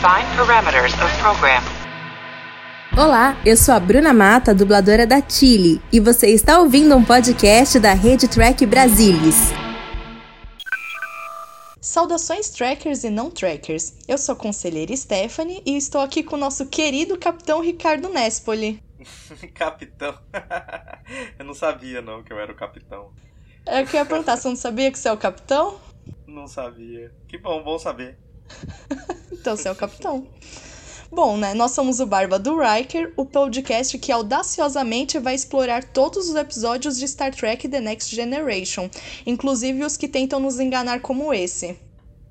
Define parameters of program. Olá, eu sou a Bruna Mata, dubladora da Chile, e você está ouvindo um podcast da Rede Track Brasilis. Saudações trackers e não trackers. Eu sou a conselheira Stephanie e estou aqui com o nosso querido capitão Ricardo Nespoli. capitão. eu não sabia não que eu era o capitão. É, eu queria perguntar, você não sabia que você é o capitão? Não sabia. Que bom, bom saber. Então você é o capitão. Bom, né? Nós somos o Barba do Riker, o podcast que audaciosamente vai explorar todos os episódios de Star Trek The Next Generation, inclusive os que tentam nos enganar como esse.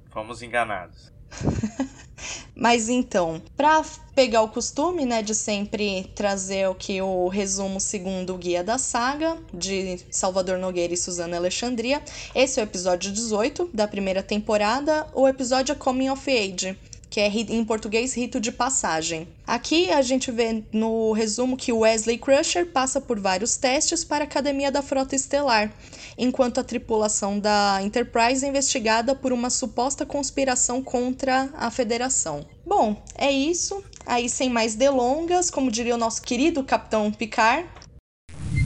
Fomos enganados. Mas então, para pegar o costume, né, de sempre trazer o que o resumo segundo o guia da saga de Salvador Nogueira e Suzana Alexandria, esse é o episódio 18 da primeira temporada, o episódio é Coming of Age que é em português rito de passagem. Aqui a gente vê no resumo que Wesley Crusher passa por vários testes para a Academia da Frota Estelar, enquanto a tripulação da Enterprise é investigada por uma suposta conspiração contra a Federação. Bom, é isso. Aí, sem mais delongas, como diria o nosso querido Capitão Picard.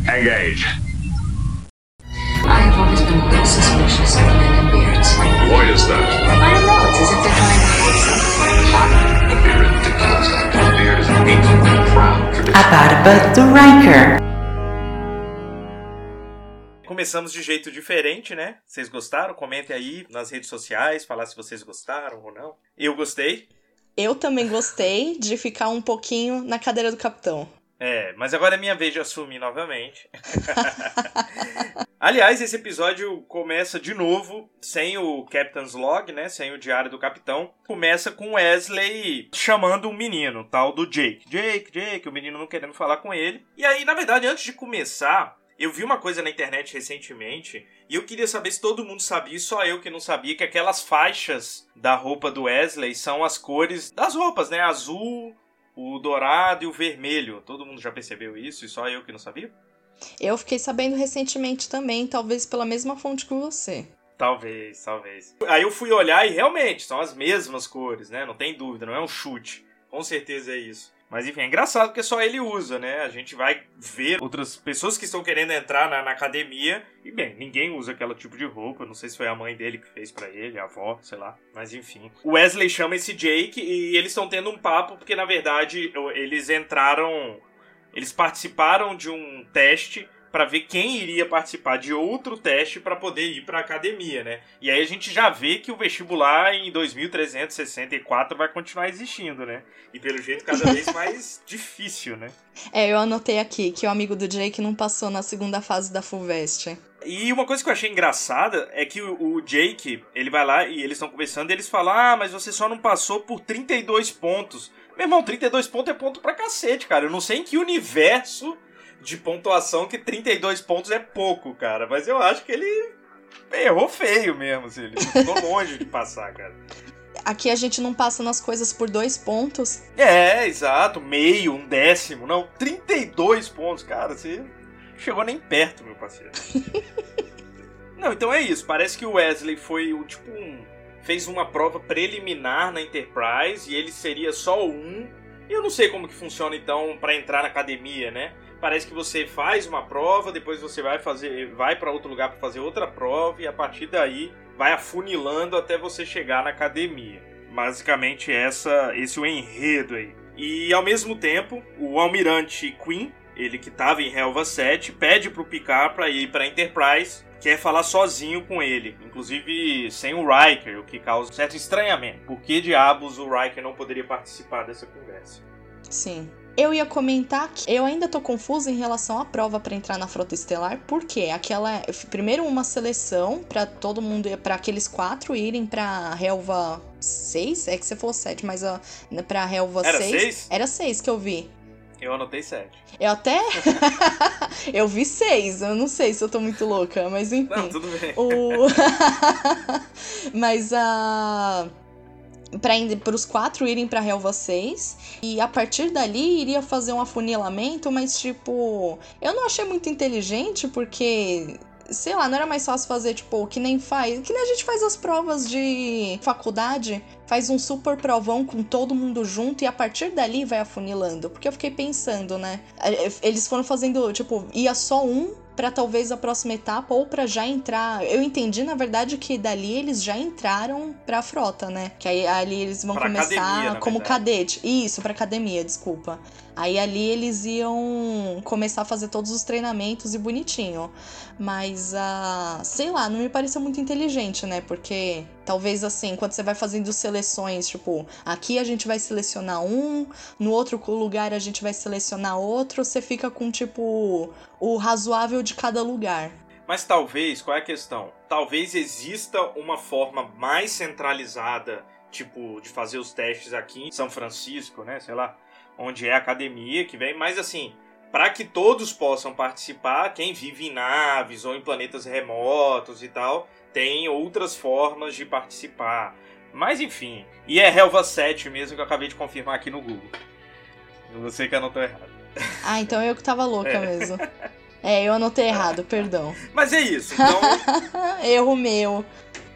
Engage. I have always been a suspicious of men in beards. Why is that? I don't know. It's as if they're trying to a barba do Riker. Começamos de jeito diferente, né? Vocês gostaram? Comentem aí nas redes sociais, falar se vocês gostaram ou não. Eu gostei. Eu também gostei de ficar um pouquinho na cadeira do capitão. É, mas agora é minha vez de assumir novamente. Aliás, esse episódio começa de novo sem o Captain's Log, né? Sem o diário do capitão. Começa com Wesley chamando um menino, tal do Jake. Jake, Jake, o menino não querendo falar com ele. E aí, na verdade, antes de começar, eu vi uma coisa na internet recentemente e eu queria saber se todo mundo sabia, só eu que não sabia, que aquelas faixas da roupa do Wesley são as cores das roupas, né? Azul, o dourado e o vermelho. Todo mundo já percebeu isso e só eu que não sabia? Eu fiquei sabendo recentemente também, talvez pela mesma fonte que você. Talvez, talvez. Aí eu fui olhar e realmente são as mesmas cores, né? Não tem dúvida, não é um chute. Com certeza é isso. Mas enfim, é engraçado porque só ele usa, né? A gente vai ver outras pessoas que estão querendo entrar na, na academia e, bem, ninguém usa aquele tipo de roupa. Não sei se foi a mãe dele que fez para ele, a avó, sei lá. Mas enfim. O Wesley chama esse Jake e eles estão tendo um papo porque, na verdade, eles entraram eles participaram de um teste para ver quem iria participar de outro teste para poder ir para a academia, né? E aí a gente já vê que o vestibular em 2364 vai continuar existindo, né? E pelo jeito cada vez mais difícil, né? É, eu anotei aqui que o amigo do Jake não passou na segunda fase da Fulvestre. E uma coisa que eu achei engraçada é que o, Jake, ele vai lá e eles estão conversando e eles falam: Ah, mas você só não passou por 32 pontos. Meu irmão, 32 pontos é ponto pra cacete, cara. Eu não sei em que universo de pontuação que 32 pontos é pouco, cara. Mas eu acho que ele errou feio mesmo, assim. Ele ficou longe de passar, cara. Aqui a gente não passa nas coisas por dois pontos. É, exato. Meio, um décimo. Não, 32 pontos, cara. Você chegou nem perto, meu parceiro. não, então é isso. Parece que o Wesley foi o tipo um fez uma prova preliminar na Enterprise e ele seria só um. Eu não sei como que funciona então para entrar na academia, né? Parece que você faz uma prova, depois você vai fazer, vai para outro lugar para fazer outra prova e a partir daí vai afunilando até você chegar na academia. Basicamente essa, esse é o enredo aí. E ao mesmo tempo, o almirante Queen, ele que estava em Helva 7, pede pro Picard para ir para Enterprise quer falar sozinho com ele, inclusive sem o Riker, o que causa um certo estranhamento. Por que diabos o Riker não poderia participar dessa conversa? Sim. Eu ia comentar que eu ainda tô confusa em relação à prova para entrar na Frota Estelar, porque aquela primeiro uma seleção para todo mundo, para aqueles quatro irem para Helva 6, é que você falou 7, mas para Helva Era 6, 6? Era 6 que eu vi. Eu anotei sete. Eu até. eu vi seis. Eu não sei se eu tô muito louca, mas enfim. Não, tudo bem. O... mas a. Uh para os quatro irem para Helva 6 e a partir dali iria fazer um afunilamento, mas tipo, eu não achei muito inteligente porque sei lá, não era mais fácil fazer, tipo, que nem faz. Que nem a gente faz as provas de faculdade, faz um super provão com todo mundo junto e a partir dali vai afunilando. Porque eu fiquei pensando, né? É, eles foram fazendo, tipo, ia só um para talvez a próxima etapa ou para já entrar. Eu entendi, na verdade, que dali eles já entraram pra frota, né? Que aí ali eles vão Pra começar academia, como verdade. cadete. Isso, pra academia, desculpa. Aí ali eles iam começar a fazer todos os treinamentos e bonitinho. Mas, ah, sei lá, não me pareceu muito inteligente, né? Porque talvez assim, quando você vai fazendo seleções, tipo, aqui a gente vai selecionar um, no outro lugar a gente vai selecionar outro, você fica com, tipo, o razoável de cada lugar. Mas talvez, qual é a questão? Talvez exista uma forma mais centralizada, tipo, de fazer os testes aqui em São Francisco, né? Sei lá, onde é a academia que vem, mas assim, para que todos possam participar, quem vive em naves ou em planetas remotos e tal, tem outras formas de participar. Mas enfim, e é Helva 7 mesmo que eu acabei de confirmar aqui no Google. Sei que tô errado. Ah, então eu que tava louca É. mesmo. É, eu anotei errado, perdão. Mas é isso, então Erro meu.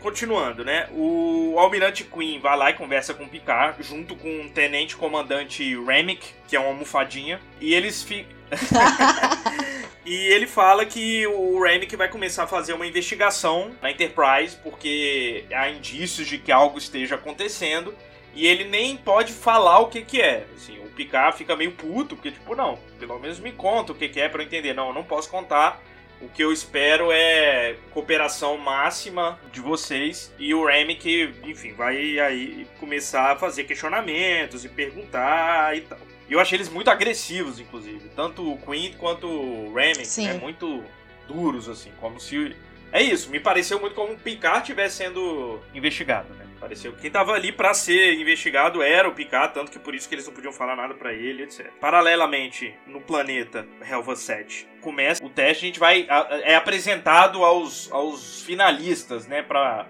Continuando, né? O Almirante Queen vai lá e conversa com o Picard, junto com o Tenente Comandante Remick, que é uma almofadinha, e eles ficam. e ele fala que o Remick vai começar a fazer uma investigação na Enterprise, porque há indícios de que algo esteja acontecendo, e ele nem pode falar o que que é. Assim, o Picard fica meio puto, porque tipo, não, pelo menos me conta o que que é pra eu entender. Não, eu não posso contar. O que eu espero é cooperação máxima de vocês e o Remy que, enfim, vai aí começar a fazer questionamentos e perguntar e tal. E eu achei eles muito agressivos, inclusive. Tanto o Queen quanto o Remy, Sim. né? Muito duros, assim. Como se... É isso, me pareceu muito como o Picard estivesse sendo investigado, né? Pareceu que quem tava ali pra ser investigado era o Picard, tanto que por isso que eles não podiam falar nada pra ele, etc. Paralelamente, no planeta Helva 7, começa o teste, a gente vai é apresentado aos, aos finalistas, né, para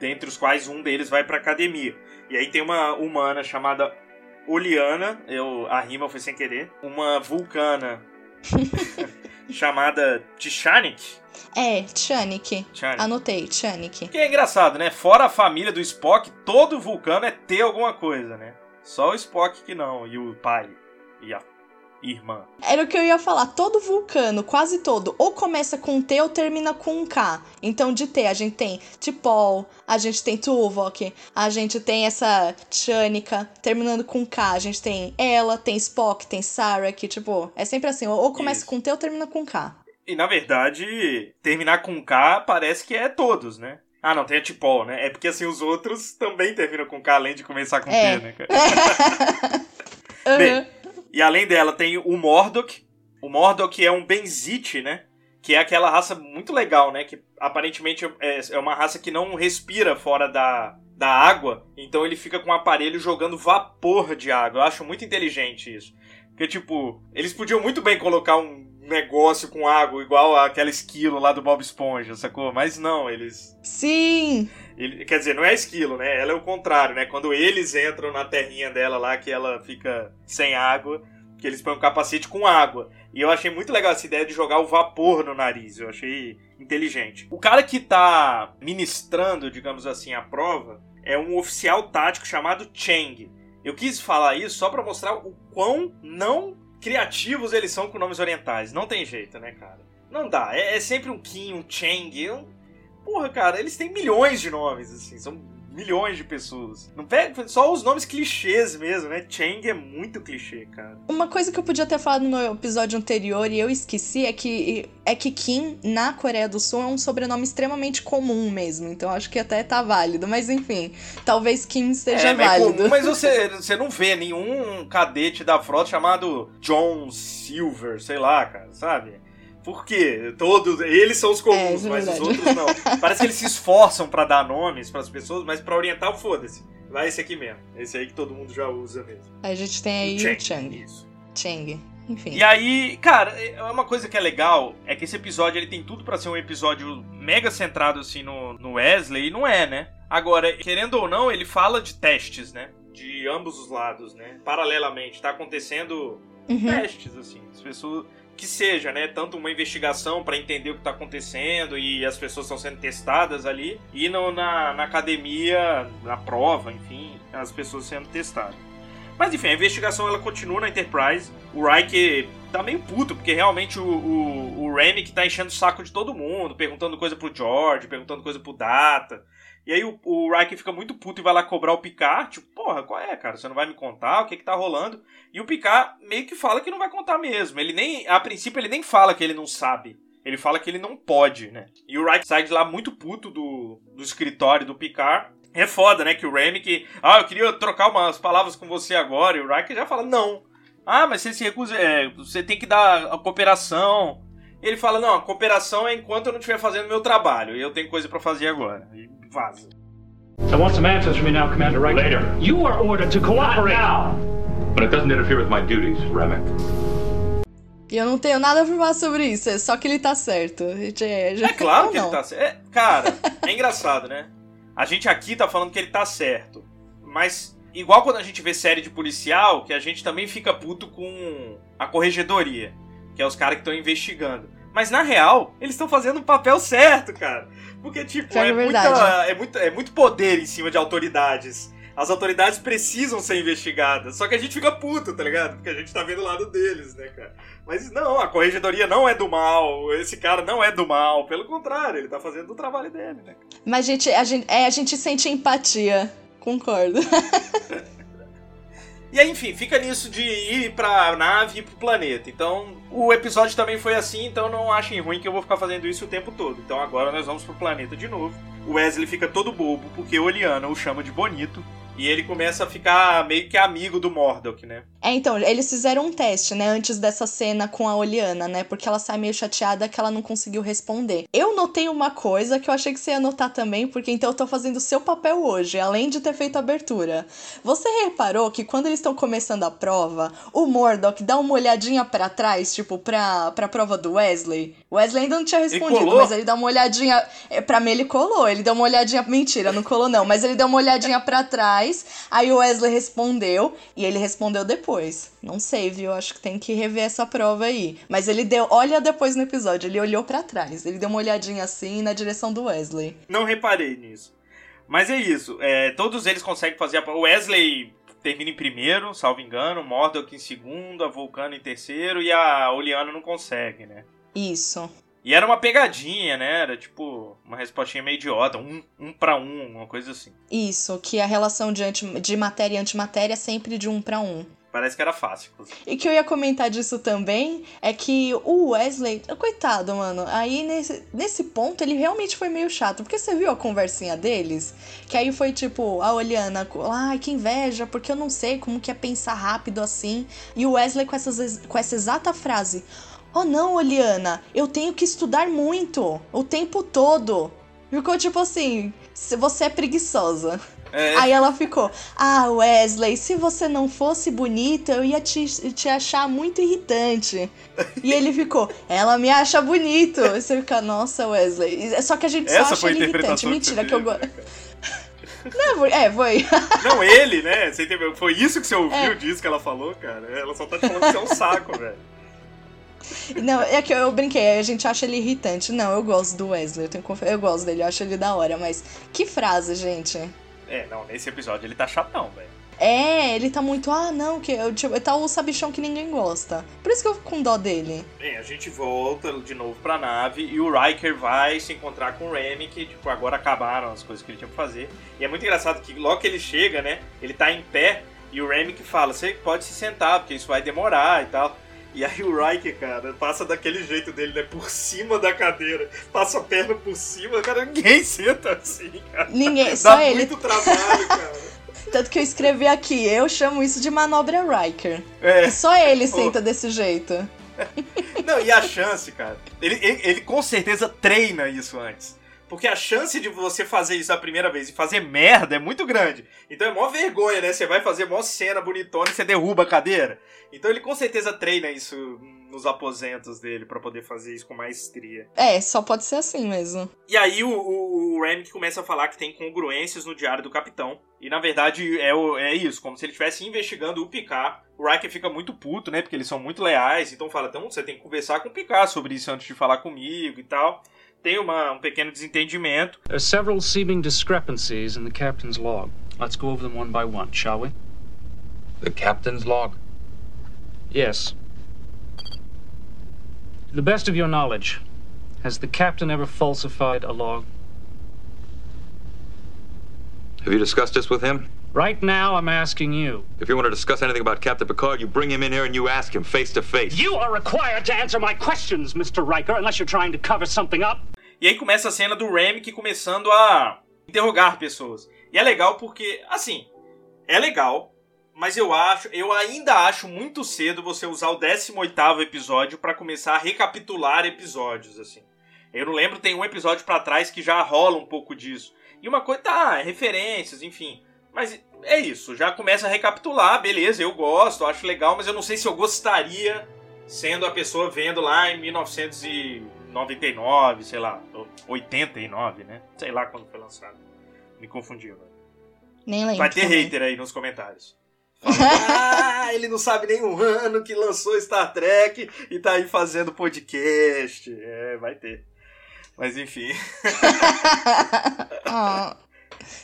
dentre os quais um deles vai pra academia. E aí tem uma humana chamada Oliana, eu a rima foi sem querer, uma vulcana chamada Tishanik. É. Tishanik. Anotei, Tchanik. Que é engraçado, né? Fora a família do Spock, todo vulcano é ter alguma coisa, né? Só o Spock que não, e o pai, e a irmã. Era o que eu ia falar. Todo vulcano, quase todo, ou começa com T ou termina com K. Então, de T, a gente tem Tipol, a gente tem Tuvok, a gente tem essa Tchanika, terminando com K. A gente tem ela, tem Spock, tem Sarah, que, tipo, é sempre assim. Ou começa Isso. com T ou termina com K. E na verdade, terminar com K parece que é todos, né? Ah, não, tem a Tipol, né? É porque assim, os outros também terminam com K, além de começar com É. T, né, cara? Bem, Aham. E além dela tem o Mordok. O Mordok é um Benzite, né? Que é aquela raça muito legal, né? Que aparentemente é, é uma raça que não respira fora da, da água. Então ele fica com um aparelho jogando vapor de água. Eu acho muito inteligente isso. Porque, tipo, eles podiam muito bem colocar um negócio com água igual aquela esquilo lá do Bob Esponja, sacou? Mas não, eles Sim! ele- quer dizer, não é esquilo, né? Ela é o contrário, né? Quando eles entram na terrinha dela lá, que ela fica sem água, que eles põem um capacete com água. E eu achei muito legal essa ideia de jogar o vapor no nariz. Eu achei inteligente. O cara que tá ministrando, digamos assim, a prova é um oficial tático chamado Cheng. Eu quis falar isso só pra mostrar o quão não criativos eles são com nomes orientais. Não tem jeito, né, cara? Não dá. É, é sempre um Kim, um Cheng. Eu- Porra, cara, eles têm milhões de nomes, assim, são milhões de pessoas. Não pega só os nomes clichês mesmo, né? Cheng é muito clichê, cara. Uma coisa que eu podia ter falado no episódio anterior e eu esqueci é que é que Kim na Coreia do Sul é um sobrenome extremamente comum mesmo. Então acho que até tá válido. Mas enfim, talvez Kim seja é, é válido. comum, mas você, você não vê nenhum cadete da frota chamado John Silver, sei lá, cara, sabe? Por quê? Todos, eles são os comuns, É, é mas os verdade. outros não. Parece que eles se esforçam pra dar nomes pras pessoas, mas pra orientar, foda-se. Vai esse aqui mesmo. Esse aí que todo mundo já usa mesmo. A gente tem aí o Chang. Isso. Chang. Enfim. E aí, cara, é uma coisa que é legal é que esse episódio ele tem tudo pra ser um episódio mega centrado assim no, no Wesley e não é, né? Agora, querendo ou não, ele fala de testes, né? De ambos os lados, né? Paralelamente, tá acontecendo Uhum. testes assim, as pessoas que seja, né? Tanto uma investigação para entender o que tá acontecendo e as pessoas estão sendo testadas ali, e no, na, na academia, na prova, enfim, as pessoas sendo testadas. Mas enfim, a investigação ela continua na Enterprise. O Riker tá meio puto, porque realmente o, o, o Remick tá enchendo o saco de todo mundo, perguntando coisa pro George, perguntando coisa pro Data. E aí o, o Riker fica muito puto e vai lá cobrar o Picard. Tipo, porra, qual é, cara? Você não vai me contar o que que tá rolando? E o Picard meio que fala que não vai contar mesmo. Ele nem, a princípio, ele nem fala que ele não sabe. Ele fala que ele não pode, né? E o Riker sai de lá muito puto do, do escritório do Picard. É foda, né? Que o Remick. Ah, eu queria trocar umas palavras com você agora. E o Riker já fala, não. Ah, mas você se recusa. É, você tem que dar a cooperação. Ele fala, não, a cooperação é enquanto eu não estiver fazendo meu trabalho. E eu tenho coisa para fazer agora. E vaza. I want some answers from you now, Commander Riker. Later. You are ordered to cooperate. now. But it doesn't interfere with my duties, Remick. E eu não tenho nada pra falar sobre isso, é só que ele tá certo. Já, já... É claro que ele tá certo. É, cara, é engraçado, né? A gente aqui tá falando que ele tá certo. Mas, igual quando a gente vê série de policial, que a gente também fica puto com a corregedoria, que é os caras que estão investigando. Mas na real, eles estão fazendo o papel certo, cara. Porque, tipo, é, é muita, é, muito, é muito poder em cima de autoridades. As autoridades precisam ser investigadas. Só que a gente fica puto, tá ligado? Porque a gente tá vendo o lado deles, né, cara? Mas não, a corregedoria não é do mal. Esse cara não é do mal. Pelo contrário, ele tá fazendo o trabalho dele, né? Mas gente, a gente, é, a gente sente empatia. Concordo. E aí, enfim, fica nisso de ir pra nave e pro planeta. Então, o episódio também foi assim, então não achem ruim que eu vou ficar fazendo isso o tempo todo. Então agora nós vamos pro planeta de novo. O Wesley fica todo bobo, porque Oliana o chama de bonito. E ele começa a ficar meio que amigo do Mordok, né? É, então, eles fizeram um teste, né, antes dessa cena com a Oliana, né, porque ela sai meio chateada que ela não conseguiu responder. Eu notei uma coisa que eu achei que você ia notar também, porque então eu tô fazendo o seu papel hoje, além de ter feito a abertura. Você reparou que quando eles estão começando a prova, o Mordok dá uma olhadinha pra trás, tipo, pra, pra prova do Wesley? O Wesley ainda não tinha respondido, mas ele dá uma olhadinha. é, Pra mim, ele colou. Ele deu uma olhadinha. Mentira, não colou, não. Mas ele deu uma olhadinha pra trás. Aí o Wesley respondeu. E ele respondeu depois. Não sei, viu? Acho que tem que rever essa prova aí. Mas ele deu. Olha depois no episódio. Ele olhou pra trás. Ele deu uma olhadinha assim na direção do Wesley. Não reparei nisso. Mas é isso. é, todos eles conseguem fazer a. O Wesley termina em primeiro, salvo engano. Mordok em segundo, a Vulcano em terceiro. E a Oliana não consegue, né? Isso. E era uma pegadinha, né? Era tipo uma respostinha meio idiota, um, um pra um, uma coisa assim. Isso. Que a relação de, anti... de matéria e antimatéria é sempre de um pra um. Parece que era fácil, inclusive. E que eu ia comentar disso também é que o Wesley, coitado, mano, aí nesse, nesse ponto ele realmente foi meio chato. Porque você viu a conversinha deles? Que aí foi tipo, a Oliana, ai, que inveja, porque eu não sei como que é pensar rápido assim. E o Wesley com, essas, com essa exata frase: Oh não, Oliana, eu tenho que estudar muito, o tempo todo. Ficou tipo assim, "Se você é preguiçosa. É, Aí ela ficou, ah, Wesley, se você não fosse bonita, eu ia te, te achar muito irritante. E ele ficou, ela me acha bonito. E você fica, nossa, Wesley. Só que a gente só essa acha foi a ele irritante. Mentira, que eu gosto. Não, é, foi. Não, ele, né? Você entendeu? Foi isso que você ouviu É. disso que ela falou, cara? Ela só tá te falando que você é um saco, velho. Não, é que eu brinquei, a gente acha ele irritante. Não, eu gosto do Wesley, eu, tenho eu gosto dele, eu acho ele da hora, mas que frase, gente. É, não, nesse episódio ele tá chatão, velho. É, ele tá muito, ah, não, que eu, tipo, tá o sabichão que ninguém gosta. Por isso que eu fico com dó dele. Bem, a gente volta de novo pra nave e o Riker vai se encontrar com o Remy, que, tipo, agora acabaram as coisas que ele tinha pra fazer. E é muito engraçado que logo que ele chega, né, ele tá em pé e o Remy que fala, você pode se sentar, porque isso vai demorar e tal. E aí o Riker, cara, passa daquele jeito dele, né, por cima da cadeira, passa a perna por cima, cara, ninguém senta assim, cara. Ninguém, só Dá ele. muito trabalho, cara. Tanto que eu escrevi aqui, eu chamo isso de manobra Riker. É. Só ele senta desse jeito. Não, e a chance, cara. Ele, ele, ele com certeza treina isso antes. Porque a chance de você fazer isso a primeira vez e fazer merda é muito grande. Então é mó vergonha, né? Você vai fazer mó cena bonitona e você derruba a cadeira. Então ele com certeza treina isso nos aposentos dele pra poder fazer isso com maestria. É, só pode ser assim mesmo. E aí o, o, o o Remick começa a falar que tem congruências no diário do capitão. E na verdade é, o- é isso, como se ele estivesse investigando o Picard. O Riker fica muito puto, né? Porque eles são muito leais. Então fala, então você tem que conversar com o Picard sobre isso antes de falar comigo e tal. Tem uma, um pequeno desentendimento. There are several seeming discrepancies in the captain's log. Let's go over them one by one, shall we? The captain's log. Yes. To the best of your knowledge, has the captain ever falsified a log? Have you discussed this with him? Right now, I'm asking you. If you want to discuss anything about Captain Picard, you bring him in here and you ask him face to face. You are required to answer my questions, Mr. Riker, unless you're trying to cover something up. E aí começa a cena do Remick começando a interrogar pessoas. E é legal porque, assim, é legal, mas eu acho, eu ainda acho muito cedo você usar o 18º episódio pra começar a recapitular episódios, assim. Eu não lembro, tem um episódio pra trás que já rola um pouco disso. E uma coisa, tá, referências, enfim. Mas é isso, já começa a recapitular, beleza, eu gosto, acho legal, mas eu não sei se eu gostaria sendo a pessoa vendo lá em 1999, sei lá, 89, né? Sei lá quando foi lançado. Me confundi agora. Nem lembro. Vai ter também. hater aí nos comentários. Ah, ele não sabe nem o ano que lançou Star Trek e tá aí fazendo podcast. É, vai ter. Mas enfim. Ah,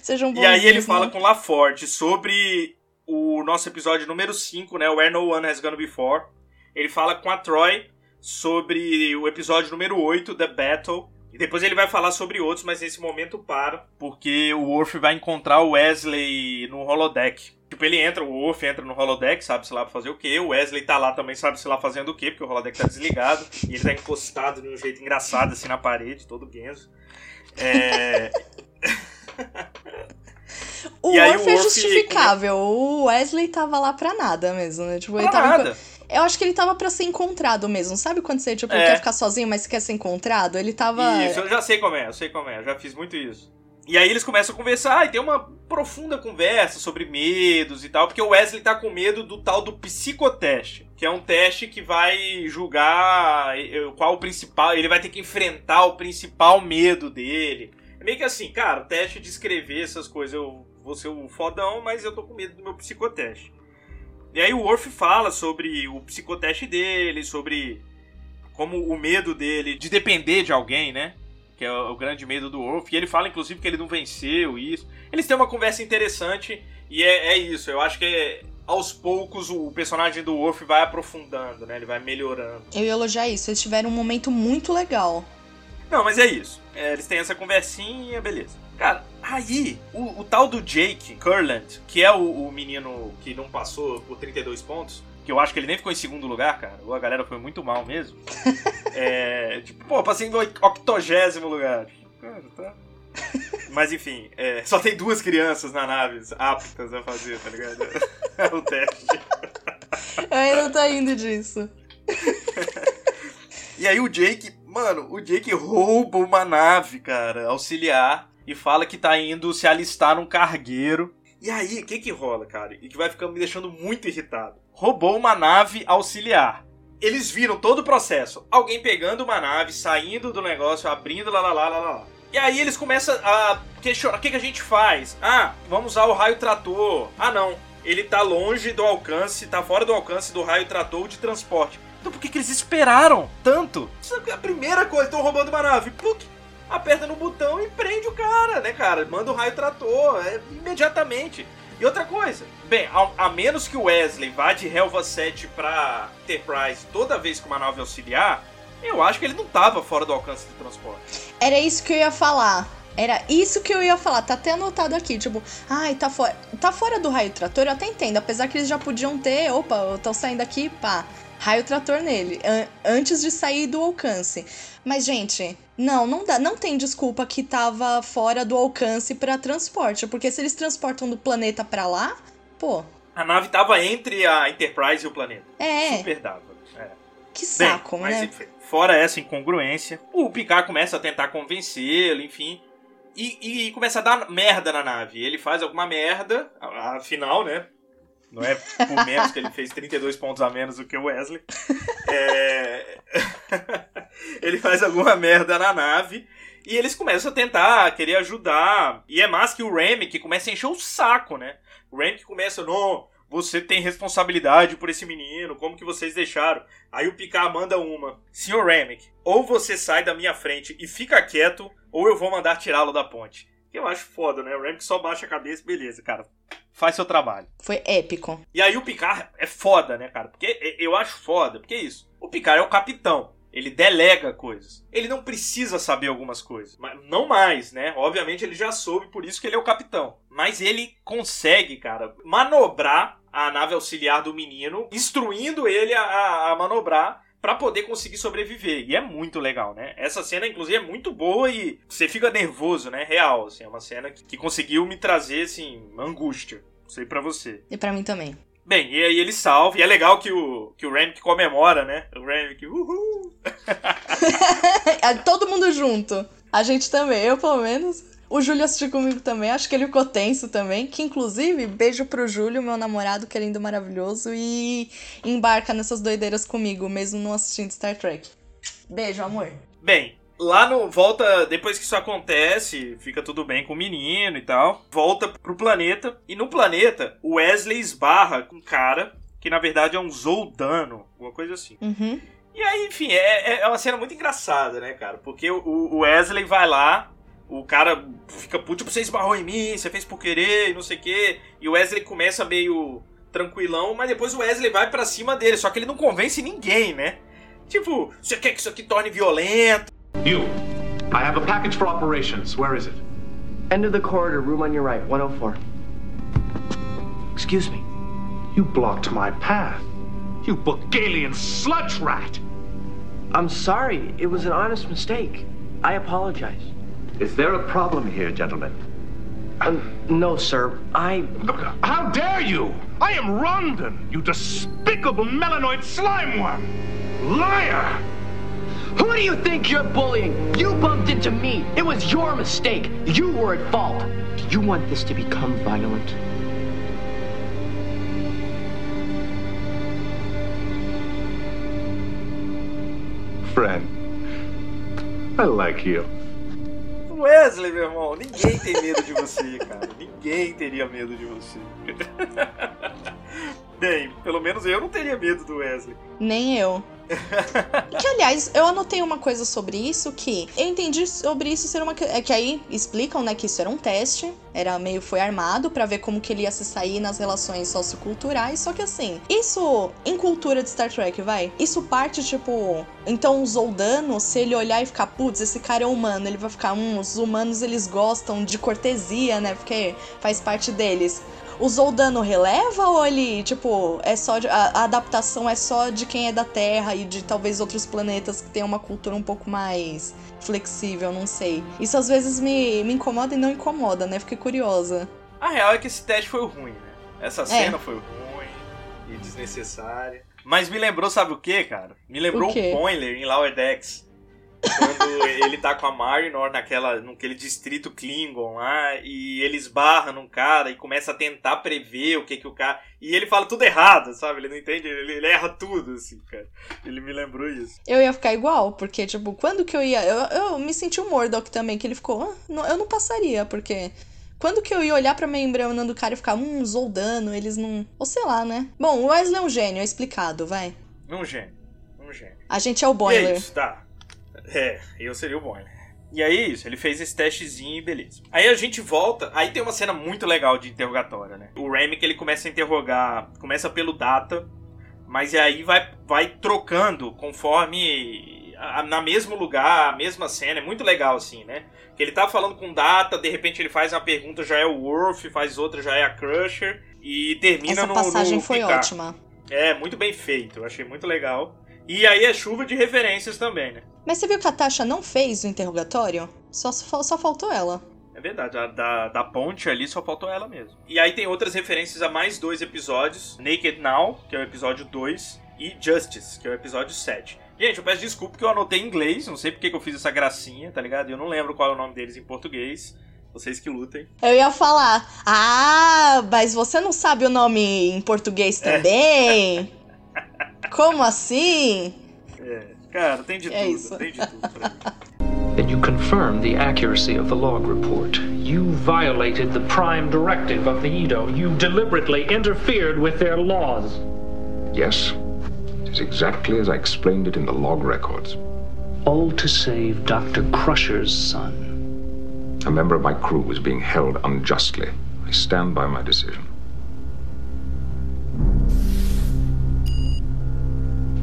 sejam E aí ele fala né? com LaForge sobre o nosso episódio número 5, né? Where No One Has Gone Before. Ele fala com a Troy sobre o episódio número 8, The Battle. E depois ele vai falar sobre outros, mas nesse momento para, porque o Worf vai encontrar o Wesley no holodeck. Tipo, ele entra, o Worf entra no holodeck, sabe-se lá pra fazer o quê. O Wesley tá lá também, sabe-se lá fazendo o quê, porque o holodeck tá desligado. e ele tá encostado de um jeito engraçado, assim, na parede, todo guenzo. É... O E Worf é Worf justificável. O Wesley tava lá pra nada mesmo, né? Tipo, ele Pra tava. nada. Eu acho que ele tava pra ser encontrado mesmo. Sabe quando você, tipo, É. quer ficar sozinho, mas quer ser encontrado? Ele tava. Isso, eu já sei como é, eu sei como é, eu já fiz muito isso. E aí eles começam a conversar e tem uma profunda conversa sobre medos e tal, porque o Wesley tá com medo do tal do psicoteste, que é um teste que vai julgar eh, qual o principal, ele vai ter que enfrentar o principal medo dele. É meio que assim, cara, teste de escrever essas coisas, eu vou ser o fodão, mas eu tô com medo do meu psicoteste. E aí o Worf fala sobre o psicoteste dele, sobre como o medo dele de depender de alguém, né? Que é o, o grande medo do Worf. E ele fala, inclusive, que ele não venceu isso. Eles têm uma conversa interessante e é, é isso. Eu acho que é, aos poucos o personagem do Worf vai aprofundando, né? Ele vai melhorando. Eu ia elogiar isso. Eles tiveram um momento muito legal. Não, mas é isso. É, eles têm essa conversinha, beleza. Cara, aí, o, o tal do Jake Curland, que é o, o menino que não passou por 32 pontos, que eu acho que ele nem ficou em segundo lugar, cara. A galera foi muito mal mesmo. é, tipo, pô, passei em octogésimo lugar. Cara, tá. Mas enfim, é, só tem duas crianças na nave aptas a fazer, tá ligado? É o teste. Ainda tô indo disso. E aí o Jake, mano, o Jake rouba uma nave, cara, auxiliar, e fala que tá indo se alistar num cargueiro. E aí, o que que rola, cara? E que vai ficando me deixando muito irritado. Roubou uma nave auxiliar. Eles viram todo o processo. Alguém pegando uma nave, saindo do negócio, abrindo, lá, lá, lá, lá, lá. E aí eles começam a questionar, o que, que a gente faz? Ah, vamos usar o raio trator. Ah, não. Ele tá longe do alcance, tá fora do alcance do raio trator de transporte. Então por que, que eles esperaram tanto? Isso é a primeira coisa, estão roubando uma nave. Pluk, aperta no botão e prende o cara, né, cara? Manda o raio trator, é, imediatamente. E outra coisa, bem, a, a menos que o Wesley vá de Helva 7 pra Enterprise toda vez com uma nave auxiliar, eu acho que ele não tava fora do alcance do transporte. Era isso que eu ia falar. Era isso que eu ia falar, tá até anotado aqui, tipo, ai, tá fora, tá fora do raio trator, eu até entendo, apesar que eles já podiam ter, opa, eu tô saindo aqui, pá, raio trator nele, an- antes de sair do alcance. Mas, gente, não, não dá, não tem desculpa que tava fora do alcance pra transporte, porque se eles transportam do planeta pra lá, pô, A nave tava entre a Enterprise e o planeta. é, Super dava. É. que saco, Bem, mas né? fora essa incongruência, o Picard começa a tentar convencê-lo, enfim. E, e começa a dar merda na nave. Ele faz alguma merda, afinal, né? Não é por menos que ele fez 32 pontos a menos do que o Wesley. É... ele faz alguma merda na nave E eles começam a tentar, querer ajudar. E é mais que o Remy que começa a encher o saco, né? O Remy que começa, não, você tem responsabilidade por esse menino, como que vocês deixaram? Aí o Picard manda uma. Senhor Remick, ou você sai da minha frente e fica quieto, ou eu vou mandar tirá-lo da ponte. Que eu acho foda, né? O Remick só baixa a cabeça, beleza, cara. Faz seu trabalho. Foi épico. E aí o Picard é foda, né, cara? Porque eu acho foda, porque é isso. O Picard é o capitão. Ele delega coisas. Ele não precisa saber algumas coisas. Mas não mais, né? Obviamente ele já soube, por isso que ele é o capitão. Mas ele consegue, cara, manobrar a nave auxiliar do menino, instruindo ele a, a, a manobrar para poder conseguir sobreviver. E é muito legal, né? Essa cena, inclusive, é muito boa e você fica nervoso, né? Real, assim, é uma cena que, que conseguiu me trazer, assim, angústia. Sei para você. E para mim também. Bem, e aí ele salva, e é legal que o, que o Remick comemora, né? O Remick, uhul! É todo mundo junto. A gente também, eu pelo menos. O Júlio assistiu comigo também, acho que ele ficou tenso também. Que inclusive, beijo pro Júlio, meu namorado, que é lindo, maravilhoso, e embarca nessas doideiras comigo, mesmo não assistindo Star Trek. Beijo, amor. Bem, lá no. Volta. Depois que isso acontece, fica tudo bem com o menino e tal. Volta pro planeta. E no planeta, o Wesley esbarra com um cara que na verdade é um Zoldano, alguma coisa assim. Uhum. E aí, enfim, é, é uma cena muito engraçada, né, cara? Porque o, o Wesley vai lá, o cara fica puto, tipo, você esbarrou em mim, você fez por querer, e não sei o quê. E o Wesley começa meio tranquilão, mas depois o Wesley vai para cima dele, só que ele não convence ninguém, né? Tipo, você quer que isso aqui torne violento? You, I have a package for operations. Where is it? End of the corridor, room on your right, 104. Excuse me. You blocked my path. You Bulgarian sludge rat! I'm sorry. It was an honest mistake. I apologize. Is there a problem here, gentlemen? Uh, no, sir. I. How dare you! I am Rondon, you despicable melanoid slime worm! Liar! Who do you think you're bullying? You bumped into me. It was your mistake. You were at fault. Do you want this to become violent? Friend, I like you. Wesley, meu irmão, ninguém tem medo de você, cara. Ninguém teria medo de você. Bem, pelo menos eu não teria medo do Wesley. Nem eu. que, aliás, eu anotei uma coisa sobre isso que eu entendi sobre isso ser uma. É que aí explicam, né, que isso era um teste, era meio foi armado para ver como que ele ia se sair nas relações socioculturais. Só que assim, isso em cultura de Star Trek, vai. Isso parte, tipo. Então, o Zoldano, se ele olhar e ficar, putz, esse cara é humano, ele vai ficar, hum, os humanos eles gostam de cortesia, né? Porque faz parte deles o Zoldano releva ou ele, tipo, é só de, a, a, adaptação é só de quem é da Terra e de talvez outros planetas que tem uma cultura um pouco mais flexível, não sei. Isso às vezes me, me incomoda e não incomoda, né? Fiquei curiosa. A real é que esse teste foi ruim, né? Essa cena é. foi ruim e desnecessária. Mas me lembrou, sabe o que, cara? Me lembrou o, o Boiler em Lower Decks quando ele tá com a Marinor naquela, naquele distrito Klingon lá, e ele esbarra num cara e começa a tentar prever o que que o cara. E ele fala tudo errado, sabe? Ele não entende, ele, ele erra tudo, assim, cara. Ele me lembrou isso. Eu ia ficar igual, porque, tipo, quando que eu ia. Eu, eu me senti o Mordok também, que ele ficou. Ah, não, eu não passaria, porque. Quando que eu ia olhar pra membrana do cara e ficar, hum, Zoldano, eles não. Ou sei lá, né? Bom, o Wesley é um gênio, é explicado, vai. Um gênio. Um gênio. A gente é o Boiler. E é isso, tá. É, eu seria o Boiler. E aí isso, ele fez esse testezinho e beleza. Aí a gente volta, aí tem uma cena muito legal de interrogatório, né? O Remy que ele começa a interrogar, começa pelo Data, mas aí vai, vai trocando conforme a, na mesmo lugar, a mesma cena, é muito legal assim, né? Que ele tá falando com Data, de repente ele faz uma pergunta, já é o Worf, faz outra, já é a Crusher, e termina Essa no Essa passagem no foi ótima. É, muito bem feito, eu achei muito legal. E aí é chuva de referências também, né? Mas você viu que a Tasha não fez o interrogatório? Só, só faltou ela. É verdade, a da, da ponte ali só faltou ela mesmo. E aí tem outras referências a mais dois episódios: Naked Now, que é o episódio 2, e Justice, que é o episódio 7. Gente, eu peço desculpa porque eu anotei em inglês, não sei porque que eu fiz essa gracinha, tá ligado? Eu não lembro qual é o nome deles em português. Vocês que lutem. Eu ia falar, ah, mas você não sabe o nome em português também? É. Como assim? É, cara, tem de É tudo, isso. tem de tudo pra mim. that you confirm the accuracy of the log report. You violated the prime directive of the Edo. You deliberately interfered with their laws. Yes, it is exactly as I explained it in the log records. All to save Dr. Crusher's son. A member of my crew was being held unjustly. I stand by my decision.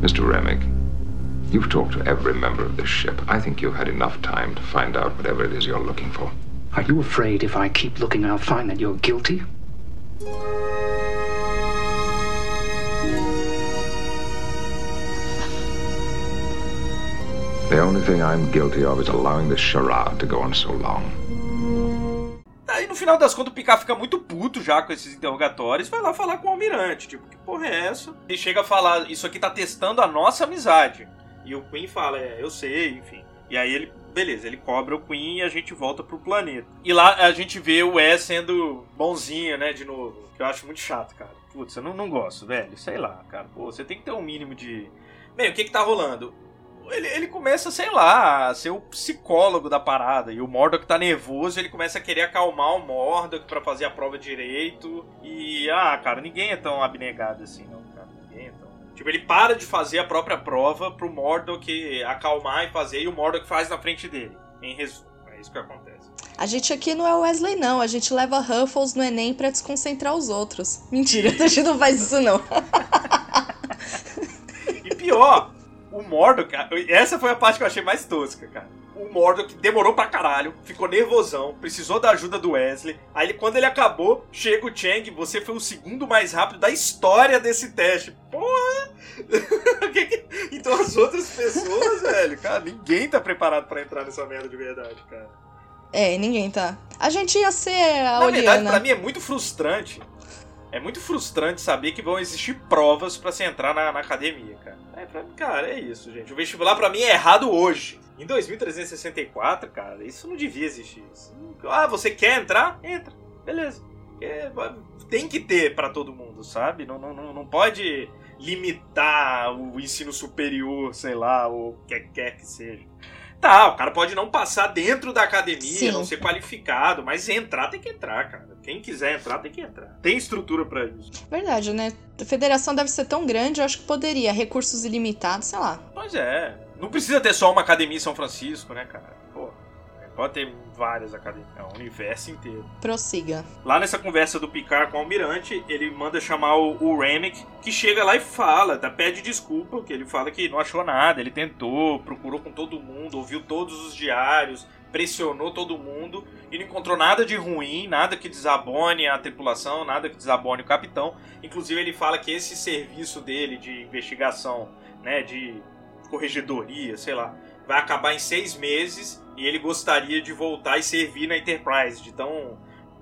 Mr. Remick, you've talked to every member of this ship. I think you've had enough time to find out whatever it is you're looking for. Are you afraid if I keep looking, I'll find that you're guilty? The only thing I'm guilty of is allowing this charade to go on so long. No final das contas o Picard fica muito puto já com esses interrogatórios, vai lá falar com o almirante, tipo, que porra é essa? Ele chega a falar, isso aqui tá testando a nossa amizade. E o Queen fala, é, eu sei, enfim. E aí ele, beleza, ele cobra o Queen e a gente volta pro planeta. E lá a gente vê o Wes sendo bonzinho, né, de novo. Que eu acho muito chato, cara. Putz, eu não, não gosto, velho. Sei lá, cara. Pô, você tem que ter um mínimo de. Bem, o que que tá rolando? Ele, ele começa, sei lá, a ser o psicólogo da parada. E o Mordok tá nervoso, ele começa a querer acalmar o Mordok pra fazer a prova direito. E, ah, cara, ninguém é tão abnegado assim, não, cara. Ninguém é tão. Tipo, ele para de fazer a própria prova pro Mordok acalmar e fazer, e o Mordok faz na frente dele. Em resumo, é isso que acontece. A gente aqui não é Wesley, não. A gente leva Ruffles no Enem pra desconcentrar os outros. Mentira, a gente não faz isso, não. E pior, o Mordok, essa foi a parte que eu achei mais tosca, cara. O Mordok demorou pra caralho, ficou nervosão, precisou da ajuda do Wesley. Aí ele- quando ele acabou, chega o Chang, você foi o segundo mais rápido da história desse teste. Porra! Então as outras pessoas, velho, cara, ninguém tá preparado pra entrar nessa merda de verdade, cara. É, ninguém tá. A gente ia ser a Na verdade, Oliana. pra mim é muito frustrante. É muito frustrante saber que vão existir provas pra você entrar na, na academia, cara. É, pra cara, é isso, gente. O vestibular pra mim é errado hoje. Em 2364, cara, isso não devia existir. Isso Ah, você quer entrar? Entra. Beleza. É, tem que ter pra todo mundo, sabe? Não, não, não, não pode limitar o ensino superior, sei lá, ou o que quer que seja. Tá, o cara pode não passar dentro da academia, Sim. não ser qualificado, mas entrar tem que entrar, cara. Quem quiser entrar tem que entrar. Tem estrutura pra isso. Verdade, né? A federação deve ser tão grande, eu acho que poderia. Recursos ilimitados, sei lá. Pois é. Não precisa ter só uma academia em São Francisco, né, cara? Pô, pode ter várias academias. É o universo inteiro. Prossiga. Lá nessa conversa do Picard com o Almirante, ele manda chamar o, o Remick, que chega lá e fala, tá, pede desculpa, que ele fala que não achou nada, ele tentou, procurou com todo mundo, ouviu todos os diários, pressionou todo mundo e não encontrou nada de ruim, nada que desabone a tripulação, nada que desabone o capitão. Inclusive ele fala que esse serviço dele de investigação, né, de corregedoria, sei lá, vai acabar em seis meses e ele gostaria de voltar e servir na Enterprise, de tão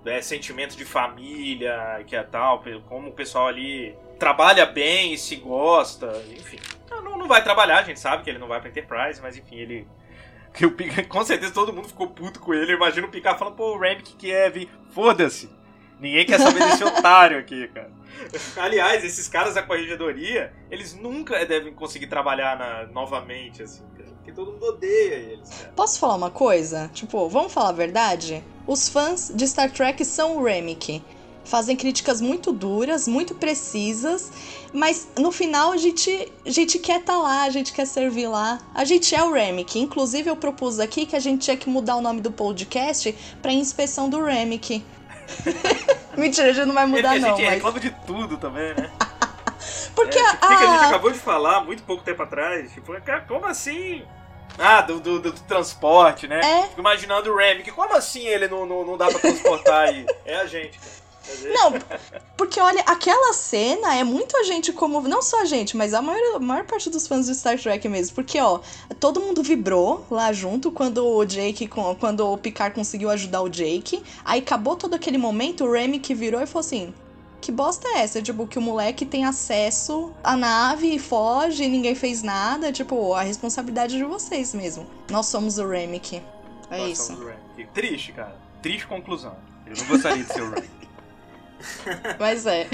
é, sentimento de família, que é tal, como o pessoal ali trabalha bem e se gosta, enfim. Não, não- vai trabalhar, a gente sabe que ele não vai pra Enterprise, mas enfim, ele. Que o com certeza todo mundo ficou puto com ele. Eu imagino o Picard falando, pô, o Remick que é, vir. Foda-se. Ninguém quer saber desse otário aqui, cara. Aliás, esses caras da corregedoria, eles nunca devem conseguir trabalhar na- novamente, assim. Porque todo mundo odeia eles, cara. Posso falar uma coisa? Tipo, vamos falar a verdade? Os fãs de Star Trek são o Remick. Fazem críticas muito duras, muito precisas, mas no final a gente, a gente quer estar lá, a gente quer servir lá. A gente é o Remick. Inclusive, eu propus aqui que a gente tinha que mudar o nome do podcast pra Inspeção do Remick. Mentira, a gente não vai É mudar, a não. gente Mas... reclama de tudo também, né? Porque É, tipo, o que que a gente a- acabou de falar muito pouco tempo atrás. Tipo, cara, como assim? Ah, do, do, do transporte, né? É. Fico imaginando o Remick. Como assim ele não, não, não dá pra transportar aí? É a gente, cara. É a. Não, porque olha, aquela cena é muito a gente como. Não só a gente, mas a maior, a maior parte dos fãs de Star Trek mesmo. Porque, ó, todo mundo vibrou lá junto quando o Jake. Quando o Picard conseguiu ajudar o Jake. Aí acabou todo aquele momento, o Remy que virou e falou assim. Que bosta é essa? Tipo, que o moleque tem acesso à nave e foge, e ninguém fez nada. Tipo, a responsabilidade é de vocês mesmo. Nós somos o Remick. É Nós isso. somos o Remick. Triste, cara. Triste conclusão. Eu não gostaria de ser o Remick. Mas é.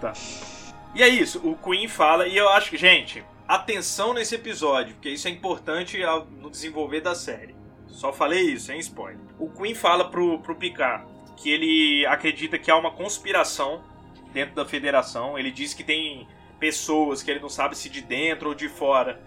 Tá. E é isso, o Queen fala, e eu acho que, gente, atenção nesse episódio, porque isso é importante no desenvolver da série. Só falei isso, sem spoiler. O Queen fala pro, pro Picard que ele acredita que há uma conspiração dentro da federação. Ele diz que tem pessoas que ele não sabe se de dentro ou de fora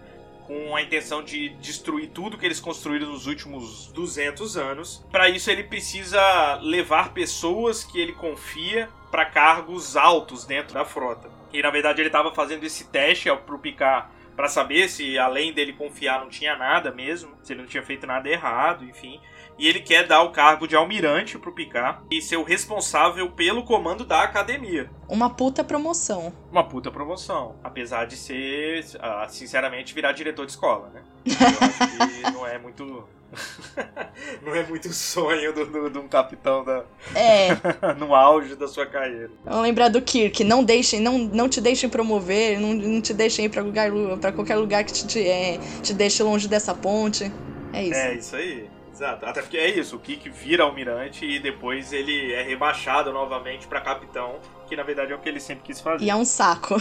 com a intenção de destruir tudo que eles construíram nos últimos 200 anos. Para isso ele precisa levar pessoas que ele confia para cargos altos dentro da frota. E na verdade ele estava fazendo esse teste pro Picard para saber se além dele confiar não tinha nada mesmo, se ele não tinha feito nada errado, enfim. E ele quer dar o cargo de almirante pro Picard e ser o responsável pelo comando da academia. Uma puta promoção. Uma puta promoção. Apesar de ser, uh, sinceramente, virar diretor de escola, né? Eu acho que não é muito. não é muito sonho de um capitão da... é. no auge da sua carreira. Vamos lembrar do Kirk, não deixem, não, não te deixem promover, não, não te deixem ir pra, lugar, pra qualquer lugar que te, te, é, te deixe longe dessa ponte. É isso. É isso aí. Exato. Até porque é isso, o Kik vira almirante e depois ele é rebaixado novamente para capitão, que na verdade é o que ele sempre quis fazer. E é um saco.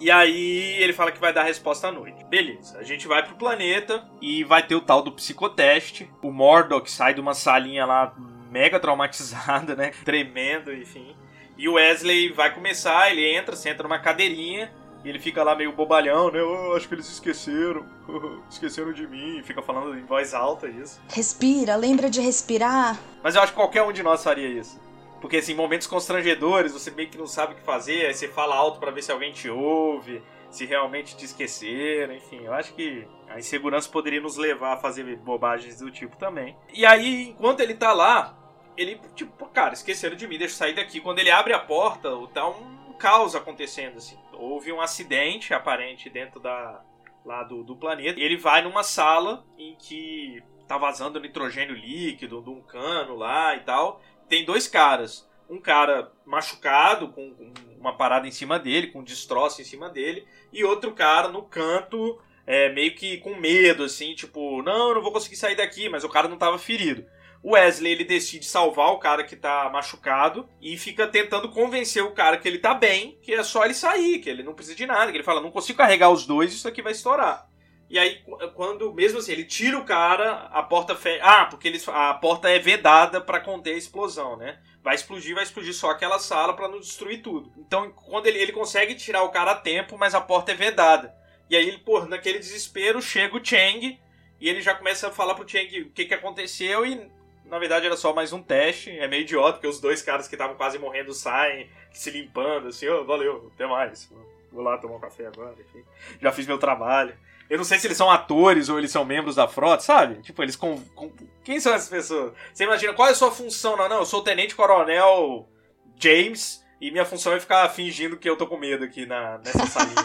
E aí ele fala que vai dar a resposta à noite. Beleza, a gente vai pro planeta e vai ter o tal do psicoteste. O Mordok sai de uma salinha lá mega traumatizada, né? Tremendo, enfim. E o Wesley vai começar, ele entra, senta numa cadeirinha e ele fica lá meio bobalhão, né? Eu acho que eles esqueceram. esqueceram de mim. Fica falando em voz alta isso. Respira, lembra de respirar. Mas eu acho que qualquer um de nós faria isso. Porque, assim, momentos constrangedores, você meio que não sabe o que fazer, aí você fala alto para ver se alguém te ouve, se realmente te esqueceram, enfim. Eu acho que a insegurança poderia nos levar a fazer bobagens do tipo também. E aí, enquanto ele tá lá, ele, tipo, cara, esqueceram de mim, deixa eu sair daqui. Quando ele abre a porta, tá um caos acontecendo, assim houve um acidente aparente dentro da, lá do, do planeta. Ele vai numa sala em que tá vazando nitrogênio líquido de um cano lá e tal. Tem dois caras. Um cara machucado, com, com uma parada em cima dele, com um destroço em cima dele, e outro cara no canto, é, meio que com medo, assim, tipo, não, não vou conseguir sair daqui, mas o cara não tava ferido. O Wesley ele decide salvar o cara que tá machucado e fica tentando convencer o cara que ele tá bem, que é só ele sair, que ele não precisa de nada, que ele fala, não consigo carregar os dois, isso aqui vai estourar. E aí, quando, mesmo assim, ele tira o cara, a porta fecha. Ah, porque eles, a porta é vedada para conter a explosão, né? Vai explodir, vai explodir só aquela sala para não destruir tudo. Então, quando ele, ele consegue tirar o cara a tempo, mas a porta é vedada. E aí, ele, pô, naquele desespero, chega o Chang e ele já começa a falar pro Chang o que, que aconteceu e na verdade era só mais um teste. É meio idiota, porque os dois caras que estavam quase morrendo saem se limpando, assim, oh, valeu, até mais. Vou lá tomar um café agora, enfim. Já fiz meu trabalho. Eu não sei se eles são atores ou eles são membros da frota, sabe? Tipo, eles com, com... Quem são essas pessoas? Você imagina, qual é a sua função? Não, não, eu sou o Tenente Coronel James e minha função é ficar fingindo que eu tô com medo aqui na, nessa salinha.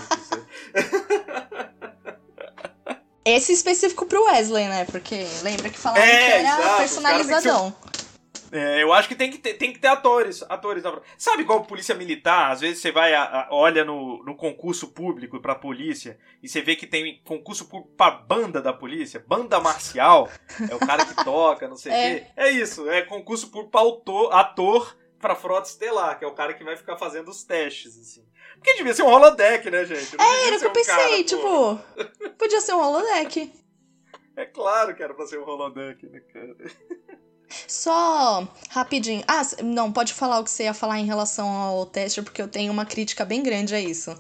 Esse específico pro Wesley, né? Porque lembra que falaram é, que era exato, personalizadão. É, eu acho que tem que ter, tem que ter atores. atores Sabe igual polícia militar? Às vezes você vai, a, a, olha no, no concurso público pra polícia e você vê que tem concurso público pra banda da polícia, banda marcial, é o cara que toca, não sei o é. quê. É isso, é concurso público pra autor, ator pra frota estelar, que é o cara que vai ficar fazendo os testes, assim. Porque devia ser um holodeck, né, gente? Não é, era o que eu pensei, cara, tipo. Podia ser um holodeck. É claro que era pra ser um holodeck, né, cara? Só rapidinho. Ah, não, pode falar o que você ia falar em relação ao teste, porque eu tenho uma crítica bem grande a isso.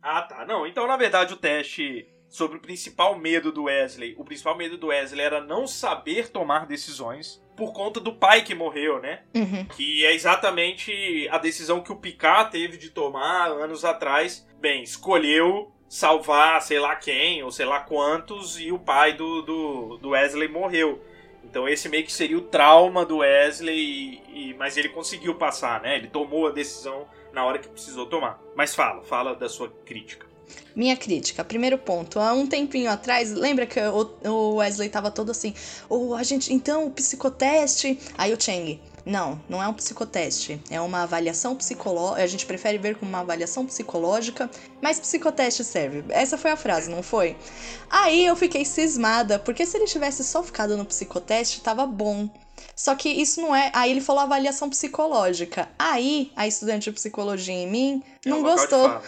Ah, tá. Não, então na verdade o teste sobre o principal medo do Wesley. O principal medo do Wesley era não saber tomar decisões por conta do pai que morreu, né? Uhum. Que é exatamente a decisão que o Picard teve de tomar anos atrás. Bem, escolheu salvar sei lá quem, ou sei lá quantos, e o pai do, do, do Wesley morreu. Então esse meio que seria o trauma do Wesley, e, e, mas ele conseguiu passar, né? Ele tomou a decisão na hora que precisou tomar. Mas fala, fala da sua crítica. Minha crítica, primeiro ponto. Há um tempinho atrás, lembra que o Wesley tava todo assim, oh, a gente, então, o psicoteste. Aí o Chang, não, não é um psicoteste. É uma avaliação psicológica. A gente prefere ver como uma avaliação psicológica, mas psicoteste serve. Essa foi a frase, não foi? Aí eu fiquei cismada, porque se ele tivesse só ficado no psicoteste, tava bom. Só que isso não é. Aí ele falou avaliação psicológica. Aí a estudante de psicologia em mim É não gostou. fala.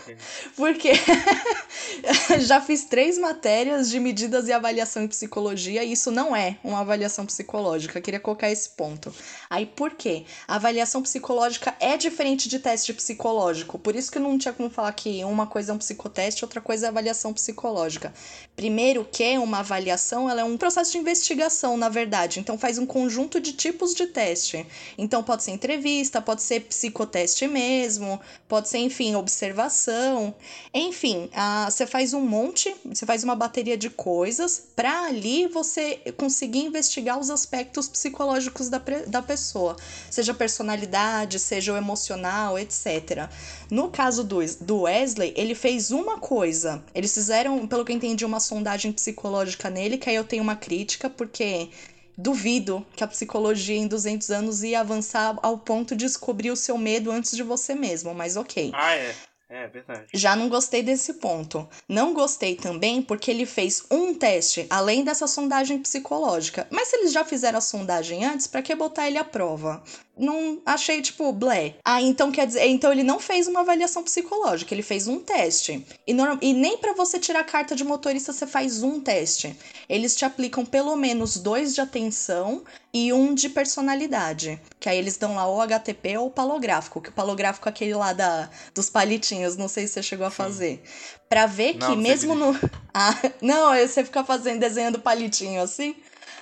Porque já fiz três matérias de medidas e avaliação em psicologia e isso não é uma avaliação psicológica. Eu queria colocar esse ponto. Aí por quê? A avaliação psicológica é diferente de teste psicológico. Por isso que não tinha como falar que uma coisa é um psicoteste, outra coisa é avaliação psicológica. Primeiro que uma avaliação, ela é um processo de investigação, na verdade. Então faz um conjunto de tipos de teste. Então pode ser entrevista, pode ser psicoteste mesmo, pode ser, enfim, observação. Enfim, ah, você faz um monte, você faz uma bateria de coisas para ali você conseguir investigar os aspectos psicológicos da, da pessoa, seja a personalidade, seja o emocional, etc. No caso do, do Wesley, ele fez uma coisa. Eles fizeram, pelo que eu entendi, uma sondagem psicológica nele, que aí eu tenho uma crítica, porque duvido que a psicologia em 200 anos ia avançar ao ponto de descobrir o seu medo antes de você mesmo, mas ok. Ah, é. É, verdade. Já não gostei desse ponto. Não gostei também porque ele fez um teste além dessa sondagem psicológica. Mas se eles já fizeram a sondagem antes, pra que botar ele à prova? Não achei tipo blé. Ah, então quer dizer, então ele não fez uma avaliação psicológica, ele fez um teste. E, norm- e nem pra você tirar carta de motorista você faz um teste. Eles te aplicam pelo menos dois de atenção e um de personalidade. Que aí eles dão lá o HTP ou o palográfico, que o palográfico é aquele lá da, dos palitinhos, não sei se você chegou a fazer. Pra ver que Não, não mesmo no. Ah, não, você fica fazendo, desenhando palitinho assim.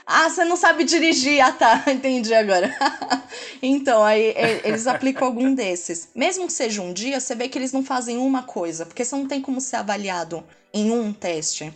Ah, você não sabe dirigir. Ah, tá, entendi agora. então, aí eles aplicam algum desses. Mesmo que seja um dia, você vê que eles não fazem uma coisa, porque você não tem como ser avaliado em um teste.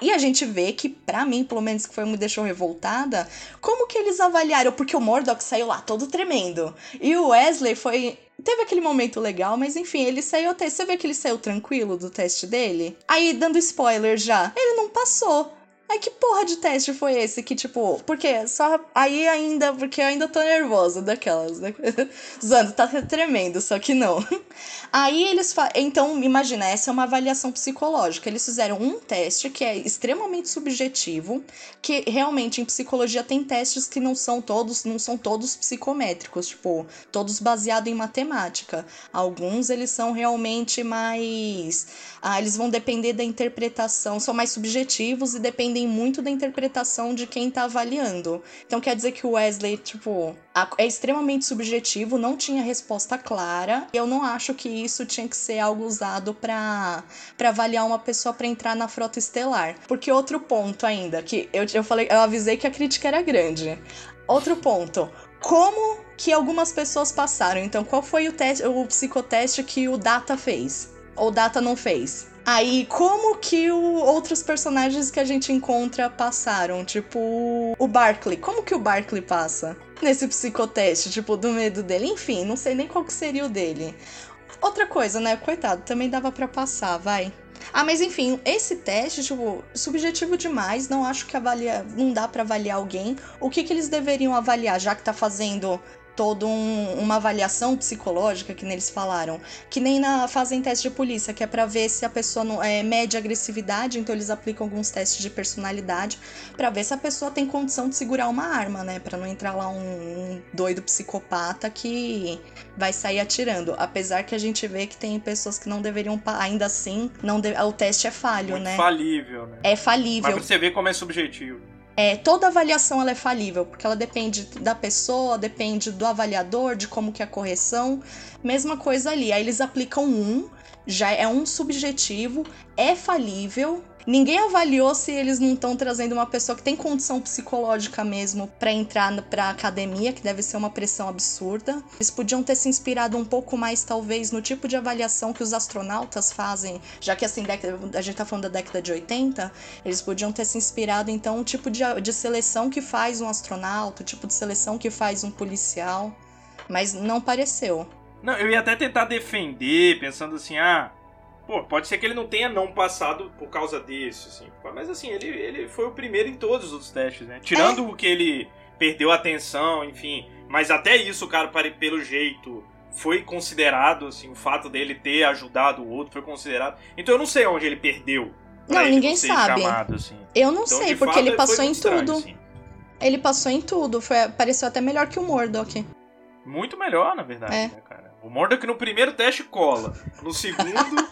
E a gente vê que, pra mim, pelo menos que foi me deixou revoltada, como que eles avaliaram? Porque o Murdoch saiu lá todo tremendo. E o Wesley foi. Teve aquele momento legal, mas enfim, ele saiu até. Você vê que ele saiu tranquilo do teste dele? Aí, dando spoiler já, ele não passou. Ai, que porra de teste foi esse? Que, tipo, porque só. Aí ainda. Porque eu ainda tô nervosa daquelas, né? Zando, tá tremendo, só que não. Aí eles. Fa... Então, imagina, essa é uma avaliação psicológica. Eles fizeram um teste que é extremamente subjetivo, que realmente em psicologia tem testes que não são todos, não são todos psicométricos, tipo, todos baseados em matemática. Alguns eles são realmente mais. Ah, eles vão depender da interpretação, são mais subjetivos e dependem muito da interpretação de quem tá avaliando. Então quer dizer que o Wesley, tipo, é extremamente subjetivo, não tinha resposta clara. E eu não acho que isso tinha que ser algo usado para avaliar uma pessoa pra entrar na frota estelar. Porque outro ponto ainda, que eu, eu falei, eu avisei que a crítica era grande. Outro ponto. Como que algumas pessoas passaram? Então, qual foi o teste, o psicoteste que o Data fez? Ou Data não fez? Aí, como que o, outros personagens que a gente encontra passaram? Tipo, o Barkley. Como que o Barkley passa nesse psicoteste? Tipo, do medo dele? Enfim, não sei nem qual que seria o dele. Outra coisa, né? Coitado, também dava pra passar, vai. Ah, mas enfim, esse teste, tipo, subjetivo demais, não acho que avalia, não dá pra avaliar alguém. O que que eles deveriam avaliar, já que tá fazendo toda um- uma avaliação psicológica que neles falaram, que nem na fazem teste de polícia, que é pra ver se a pessoa não é mede agressividade, então eles aplicam alguns testes de personalidade pra ver se a pessoa tem condição de segurar uma arma, né, Pra não entrar lá um, um doido psicopata que vai sair atirando. Apesar que a gente vê que tem pessoas que não deveriam, ainda assim, não de- o teste é falho, Muito né? falível, né? É Mas falível. pra você ver como é subjetivo. É, toda avaliação ela é falível, porque ela depende da pessoa, depende do avaliador, de como que é a correção. Mesma coisa ali. Aí eles aplicam um, já é um subjetivo, é falível. Ninguém avaliou se eles não estão trazendo uma pessoa que tem condição psicológica mesmo pra entrar pra academia, que deve ser uma pressão absurda. Eles podiam ter se inspirado um pouco mais, talvez, no tipo de avaliação que os astronautas fazem, já que assim, a gente tá falando da década de 80, eles podiam ter se inspirado, então, um tipo de, de seleção que faz um astronauta, o tipo de seleção que faz um policial. Mas não pareceu. Não, eu ia até tentar defender, pensando assim, ah, pô, pode ser que ele não tenha não passado por causa disso, assim. Mas assim, ele, ele foi o primeiro em todos os outros testes, né? Tirando o que ele perdeu a atenção, enfim. Mas até isso, o cara, pelo jeito, foi considerado, assim, o fato dele ter ajudado o outro foi considerado. Então eu não sei onde ele perdeu. Não, ele ninguém sabe. chamado, assim. Eu não Então, sei, porque fato, ele passou em tudo. assim. Ele passou em tudo, foi, pareceu até melhor que o Mordok. Muito melhor, na verdade, É. né, cara? O Mordok no primeiro teste cola. No segundo,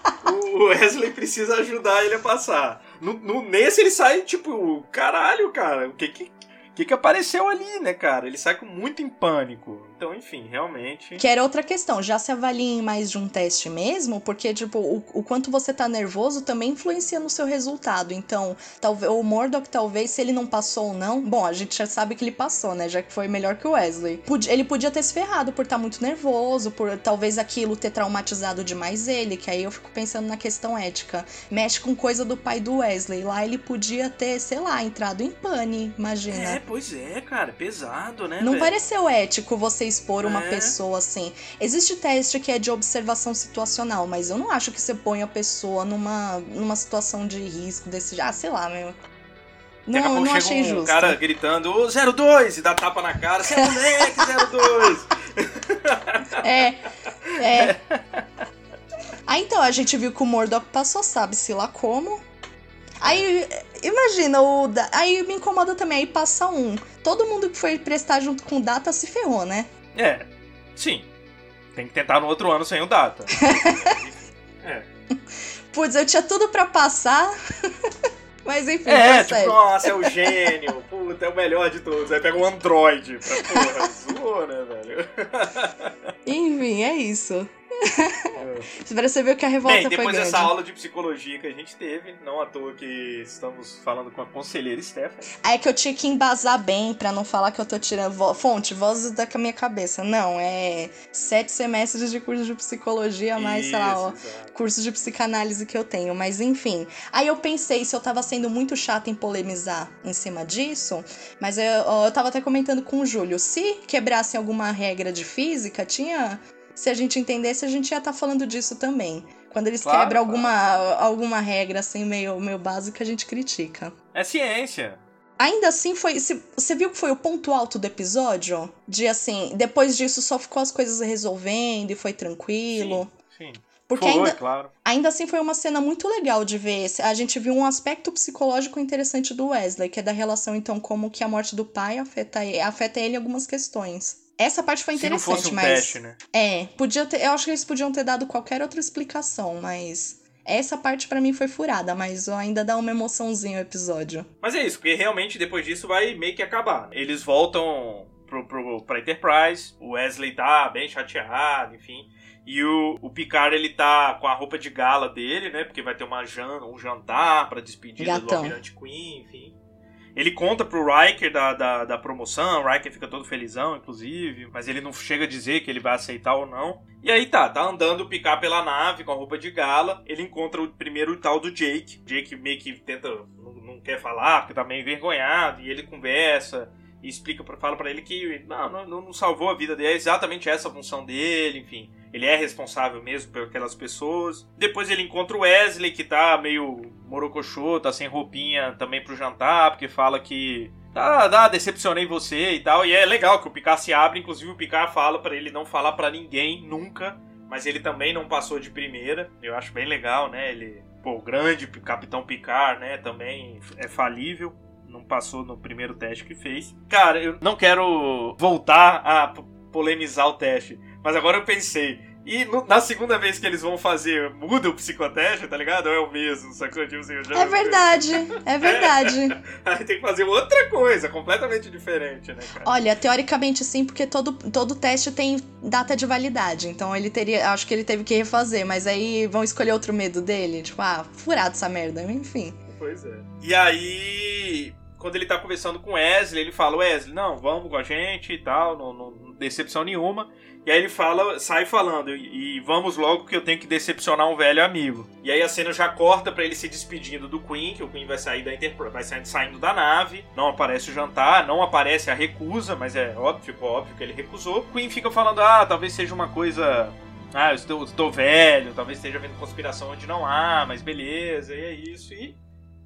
o Wesley precisa ajudar ele a passar. No, no- nesse ele sai, tipo, caralho, cara, o que que, que que apareceu ali, né, cara? Ele sai com muito em pânico. Então, enfim, realmente... Que era outra questão, já se avalia em mais de um teste mesmo, porque, tipo, o, o quanto você tá nervoso também influencia no seu resultado. Então, talvez o Mordok, talvez, se ele não passou ou não, bom, a gente já sabe que ele passou, né? Já que foi melhor que o Wesley. Ele podia ter se ferrado por estar muito nervoso, por talvez aquilo ter traumatizado demais ele, que aí eu fico pensando na questão ética. Mexe com coisa do pai do Wesley. Lá ele podia ter, sei lá, entrado em pane, imagina. É, pois é, cara, pesado, né, Não velho? pareceu ético você expor uma É. pessoa assim. Existe teste que é de observação situacional, mas eu não acho que você põe a pessoa numa, numa situação de risco desse. Ah, sei lá, meu. Daqui a Não, pouco não chega achei um justo. cara gritando, ô 02, e dá tapa na cara, você é moleque, 02. É, é. Aí então, a gente viu que o Mordok passou, sabe-se lá como. Aí, imagina, o. Aí me incomoda também, aí passa um. Todo mundo que foi prestar junto com o Data se ferrou, né? É, sim. Tem que tentar no outro ano sem o data. é. Putz, eu tinha tudo pra passar. Mas enfim, É, tipo, sério. nossa, é o gênio, puta, é o melhor de todos. Aí pega um Android pra porra, zoou, né, velho? Enfim, é isso. Pra você ver que a revolta Bem, foi depois grande. dessa aula de psicologia que a gente teve, não à toa que estamos falando com a conselheira Stephanie. Aí é que eu tinha que embasar bem pra não falar que eu tô tirando vo- fonte, vozes da minha cabeça. Não, é sete semestres de curso de psicologia, mais, sei lá, ó, Isso, exato. curso de psicanálise que eu tenho. Mas enfim. Aí eu pensei se eu tava sendo muito chata em polemizar em cima disso, mas eu, eu tava até comentando com o Júlio. Se quebrassem alguma regra de física, tinha. Se a gente entendesse, a gente ia estar falando disso também. Quando eles Claro, quebram claro. alguma, alguma regra assim meio, meio básica, a gente critica. É ciência. Ainda assim, foi. se- Você viu que foi o ponto alto do episódio? De assim, depois disso só ficou as coisas resolvendo e foi tranquilo. Sim. Porque Foi, ainda, claro. ainda assim foi uma cena muito legal de ver. A gente viu um aspecto psicológico interessante do Wesley, que é da relação, então, como que a morte do pai afeta, afeta ele em algumas questões. Essa parte foi Se não interessante, fosse um mas. teste, né? É, podia ter. Eu acho que eles podiam ter dado qualquer outra explicação, mas. Essa parte pra mim foi furada, mas ainda dá uma emoçãozinha o episódio. Mas é isso, porque realmente depois disso vai meio que acabar. Eles voltam pro, pro, pra Enterprise, o Wesley tá bem chateado, enfim. E o, o Picard, ele tá com a roupa de gala dele, né? Porque vai ter uma jan, um jantar pra despedida do Gatão. Almirante Queen, enfim. Ele conta pro Riker da, da, da promoção, o Riker fica todo felizão, inclusive, mas ele não chega a dizer que ele vai aceitar ou não. E aí tá, tá andando o Picard pela nave com a roupa de gala, ele encontra o primeiro tal do Jake. Jake meio que tenta, não, não quer falar, porque tá meio envergonhado, e ele conversa e explica, pra- fala pra ele que não, não, não salvou a vida dele, é exatamente essa a função dele, enfim. Ele é responsável mesmo por aquelas pessoas. Depois ele encontra o Wesley, que tá meio morocochô, tá sem roupinha também pro jantar, porque fala que. Tá, tá, decepcionei você e tal. E é legal que o Picard se abre, inclusive o Picard fala pra ele não falar pra ninguém nunca. Mas ele também não passou de primeira. Eu acho bem legal, né? Ele, pô, o grande Capitão Picard, né? Também é falível. Não passou no primeiro teste que fez. Cara, eu não quero voltar a polemizar o teste. Mas agora eu pensei. E no- na segunda vez que eles vão fazer, muda o psicoteste, tá ligado? Ou é o mesmo, sacou? Tipo assim, eu já- É verdade, é verdade. Aí tem que fazer outra coisa, completamente diferente, né, cara? Olha, teoricamente sim, porque todo, todo teste tem data de validade. Então ele teria. Acho que ele teve que refazer, mas aí vão escolher outro medo dele. Tipo, ah, furado essa merda. Enfim. Pois é. E aí, quando ele tá conversando com Wesley, ele fala, Wesley, não, vamos com a gente e tal, não, não- decepção nenhuma. E aí ele fala, sai falando, e, e vamos logo que eu tenho que decepcionar um velho amigo. E aí a cena já corta pra ele se despedindo do Queen, que o Queen vai sair da Enterprise, vai saindo, da nave, não aparece o jantar, não aparece a recusa, mas é óbvio, óbvio que ele recusou. O Queen fica falando, ah, talvez seja uma coisa ah, eu estou, estou velho, talvez esteja havendo conspiração onde não há, mas beleza, e é isso. E,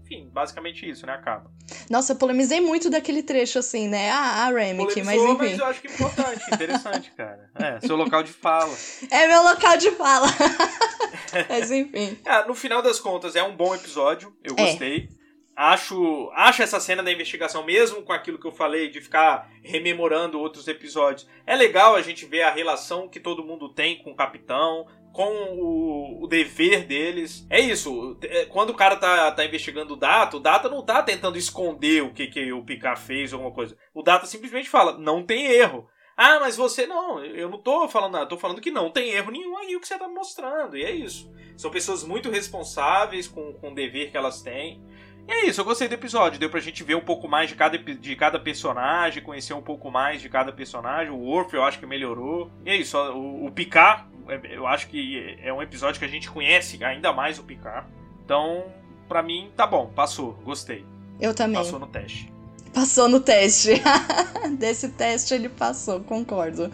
enfim, basicamente isso, né? Acaba. Nossa, eu polemizei muito daquele trecho assim, né? Ah, a Remick, mas enfim. mas eu acho que é importante, interessante, cara. É, seu local de fala. É meu local de fala. mas enfim. Ah, no final das contas, é um bom episódio, eu É. gostei. Acho, acho essa cena da investigação, mesmo com aquilo que eu falei, de ficar rememorando outros episódios. É legal a gente ver a relação que todo mundo tem com o capitão, com o, o, dever deles. É isso. É, quando o cara tá, tá investigando o Data, o Data não tá tentando esconder o que, que o Picard fez ou alguma coisa. O Data simplesmente fala: não tem erro. Ah, mas você não, eu não tô falando nada, tô falando que não tem erro nenhum aí o que você tá mostrando, e é isso. São pessoas muito responsáveis com, com o dever que elas têm. E é isso, eu gostei do episódio. Deu pra gente ver um pouco mais de cada, de cada personagem, conhecer um pouco mais de cada personagem. O Worf eu acho que melhorou. E é isso, o, o Picard, eu acho que é um episódio que a gente conhece ainda mais o Picard. Então, pra mim, tá bom, passou, gostei. Eu também. Passou no teste. Passou no teste. Desse teste ele passou, concordo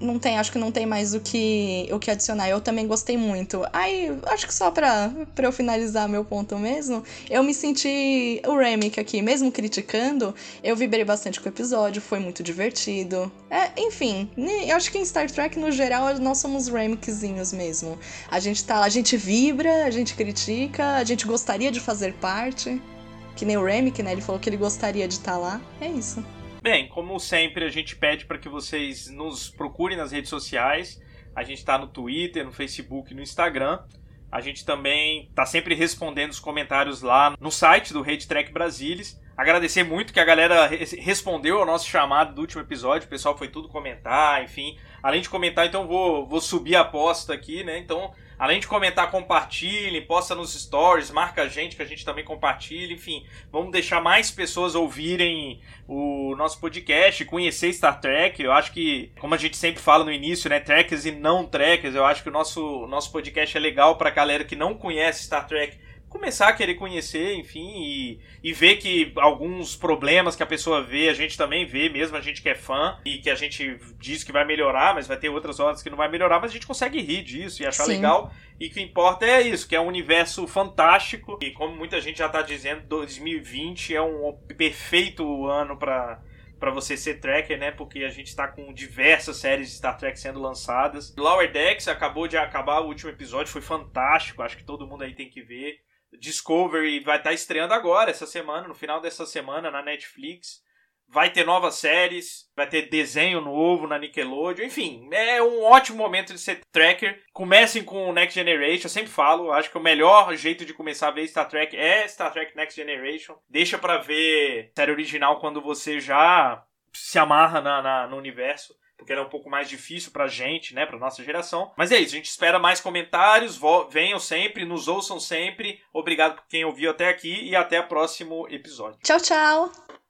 não tem, acho que não tem mais o que, o que adicionar. Eu também gostei muito. Aí, acho que só pra, pra eu finalizar meu ponto mesmo, eu me senti o Remick aqui, mesmo criticando, eu vibrei bastante com o episódio, foi muito divertido. É, enfim, eu acho que em Star Trek, no geral, nós somos Remickzinhos mesmo. A gente tá a gente vibra, a gente critica, a gente gostaria de fazer parte. Que nem o Remick, né? Ele falou que ele gostaria de estar tá lá. É isso. Bem, como sempre, a gente pede para que vocês nos procurem nas redes sociais. A gente está no Twitter, no Facebook, no Instagram. A gente também está sempre respondendo os comentários lá no site do Rede Trek Brasilis. Agradecer muito que a galera respondeu ao nosso chamado do último episódio. O pessoal foi tudo comentar, enfim. Além de comentar, então vou, vou subir a aposta aqui, né? Então Além de comentar, compartilhe, posta nos stories, marca a gente que a gente também compartilha, enfim, vamos deixar mais pessoas ouvirem o nosso podcast, conhecer Star Trek. Eu acho que, como a gente sempre fala no início, né, trekkers e não trekkers, eu acho que o nosso, nosso podcast é legal para galera que não conhece Star Trek começar a querer conhecer, enfim, e, e ver que alguns problemas que a pessoa vê, a gente também vê, mesmo a gente que é fã e que a gente diz que vai melhorar, mas vai ter outras horas que não vai melhorar, mas a gente consegue rir disso e achar Sim. legal. E o que importa é isso, que é um universo fantástico e como muita gente já está dizendo, 2020 é um perfeito ano para para você ser tracker, né? Porque a gente está com diversas séries de Star Trek sendo lançadas. Lower Decks acabou de acabar o último episódio, foi fantástico. Acho que todo mundo aí tem que ver. Discovery vai estar tá estreando agora, essa semana, no final dessa semana, na Netflix. Vai ter novas séries, vai ter desenho novo na Nickelodeon, enfim, é um ótimo momento de ser tracker. Comecem com o Next Generation, eu sempre falo, acho que o melhor jeito de começar a ver Star Trek é Star Trek Next Generation. Deixa para ver série original quando você já se amarra na, na no universo porque ela é um pouco mais difícil pra gente, né, pra nossa geração. Mas é isso, a gente espera mais comentários, venham sempre, nos ouçam sempre. Obrigado por quem ouviu até aqui e até o próximo episódio. Tchau, tchau!